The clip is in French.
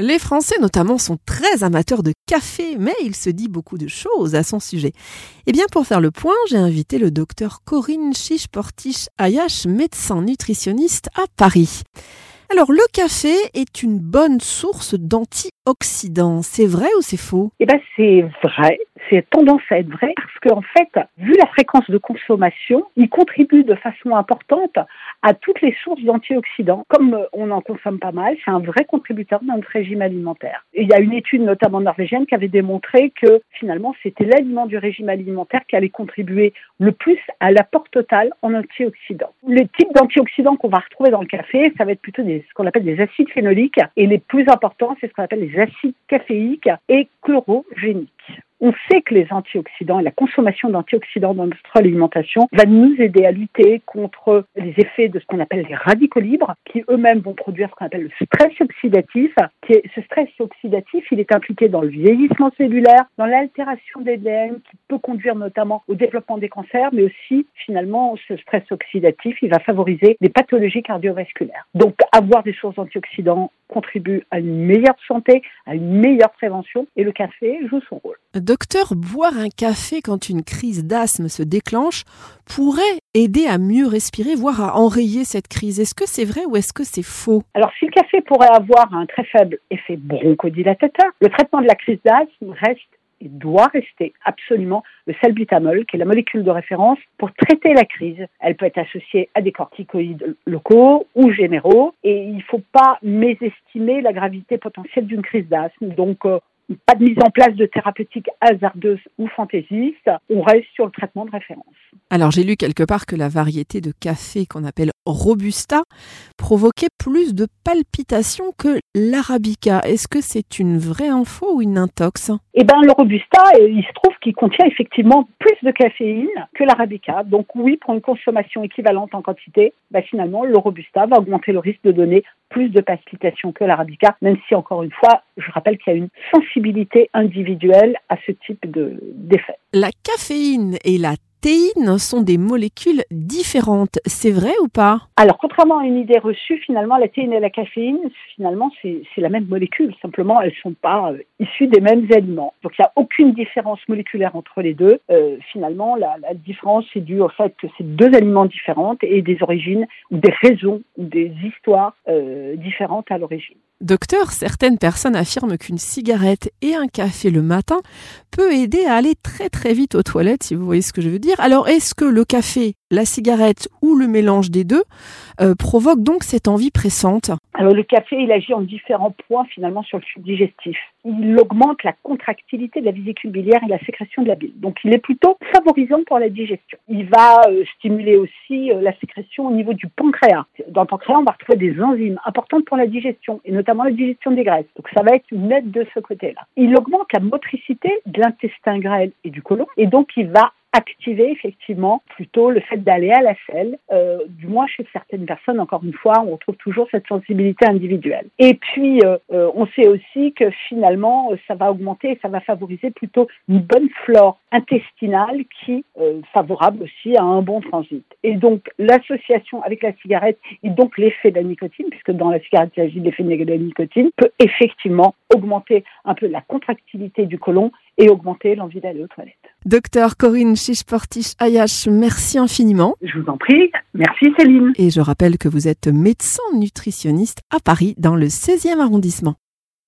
Les Français notamment sont très amateurs de café, mais il se dit beaucoup de choses à son sujet. Eh bien, pour faire le point, j'ai invité le docteur Corinne Chiche-Portiche-Ayash, médecin nutritionniste à Paris. Alors, le café est une bonne source d'antioxydants. C'est vrai ou c'est faux? Eh bien, c'est vrai. C'est tendance à être vrai parce qu'en fait, vu la fréquence de consommation, il contribue de façon importante à toutes les sources d'antioxydants. Comme on en consomme pas mal, c'est un vrai contributeur dans notre régime alimentaire. Il y a une étude notamment norvégienne qui avait démontré que finalement, c'était l'aliment du régime alimentaire qui allait contribuer le plus à l'apport total en antioxydants. Les types d'antioxydants qu'on va retrouver dans le café, ça va être plutôt des ce qu'on appelle des acides phénoliques et les plus importants, c'est ce qu'on appelle les acides caféiques et chlorogéniques. On sait que les antioxydants et la consommation d'antioxydants dans notre alimentation va nous aider à lutter contre les effets de ce qu'on appelle les radicaux libres, qui eux-mêmes vont produire ce qu'on appelle le stress oxydatif. Ce stress oxydatif, il est impliqué dans le vieillissement cellulaire, dans l'altération des l'ADN, qui peut conduire notamment au développement des cancers, mais aussi finalement ce stress oxydatif, il va favoriser des pathologies cardiovasculaires. Donc avoir des sources d'antioxydants contribue à une meilleure santé, à une meilleure prévention, et le café joue son rôle. Docteur, boire un café quand une crise d'asthme se déclenche pourrait aider à mieux respirer, voire à enrayer cette crise. Est-ce que c'est vrai ou est-ce que c'est faux? Alors, si le café pourrait avoir un très faible effet bronchodilatateur, le traitement de la crise d'asthme reste et doit rester absolument le salbutamol, qui est la molécule de référence pour traiter la crise. Elle peut être associée à des corticoïdes locaux ou généraux, et il ne faut pas mésestimer la gravité potentielle d'une crise d'asthme. Donc, euh, pas de mise en place de thérapeutiques hasardeuses ou fantaisistes, on reste sur le traitement de référence. Alors j'ai lu quelque part que la variété de café qu'on appelle Robusta provoquait plus de palpitations que l'Arabica. Est-ce que c'est une vraie info ou une intox? Eh bien le Robusta, euh, il se trouve qu'il contient effectivement plus de caféine que l'Arabica. Donc oui, pour une consommation équivalente en quantité, bah, finalement le Robusta va augmenter le risque de donner plus de palpitations que l'arabica, même si encore une fois, je rappelle qu'il y a une sensibilité individuelle à ce type d'effet. la caféine et la théine sont des molécules différentes. C'est vrai ou pas? Alors, contrairement à une idée reçue, finalement, la théine et la caféine, finalement, c'est la même molécule. Simplement, elles ne sont pas euh, issues des mêmes aliments. Donc, il n'y a aucune différence moléculaire entre les deux. Euh, finalement, la, la différence est due au fait que c'est deux aliments différents et des origines ou des raisons ou des histoires euh, différentes à l'origine. Docteur, certaines personnes affirment qu'une cigarette et un café le matin peut aider à aller très très vite aux toilettes, si vous voyez ce que je veux dire. Alors, est-ce que le café, la cigarette ou le mélange des deux euh, provoque donc cette envie pressante Alors, le café, il agit en différents points finalement sur le flux digestif. Il augmente la contractilité de la vésicule biliaire et la sécrétion de la bile. Donc, il est plutôt favorisant pour la digestion. Il va euh, stimuler aussi euh, la sécrétion au niveau du pancréas. Dans le pancréas, on va retrouver des enzymes importantes pour la digestion et notamment la digestion des graisses. Donc, ça va être une aide de ce côté-là. Il augmente la motricité de l'intestin grêle et du côlon et donc il va activer effectivement plutôt le fait d'aller à la selle, euh, du moins chez certaines personnes, encore une fois, on retrouve toujours cette sensibilité individuelle. Et puis, euh, euh, on sait aussi que finalement, ça va augmenter, ça va favoriser plutôt une bonne flore intestinale qui est favorable aussi à un bon transit. Et donc, l'association avec la cigarette et donc l'effet de la nicotine, puisque dans la cigarette, il s'agit de l'effet de la nicotine, peut effectivement augmenter un peu la contractilité du côlon et augmenter l'envie d'aller aux toilettes. Docteur Corinne Chichportiche Ayash, merci infiniment. Je vous en prie. Merci Céline. Et je rappelle que vous êtes médecin nutritionniste à Paris dans le 16e arrondissement.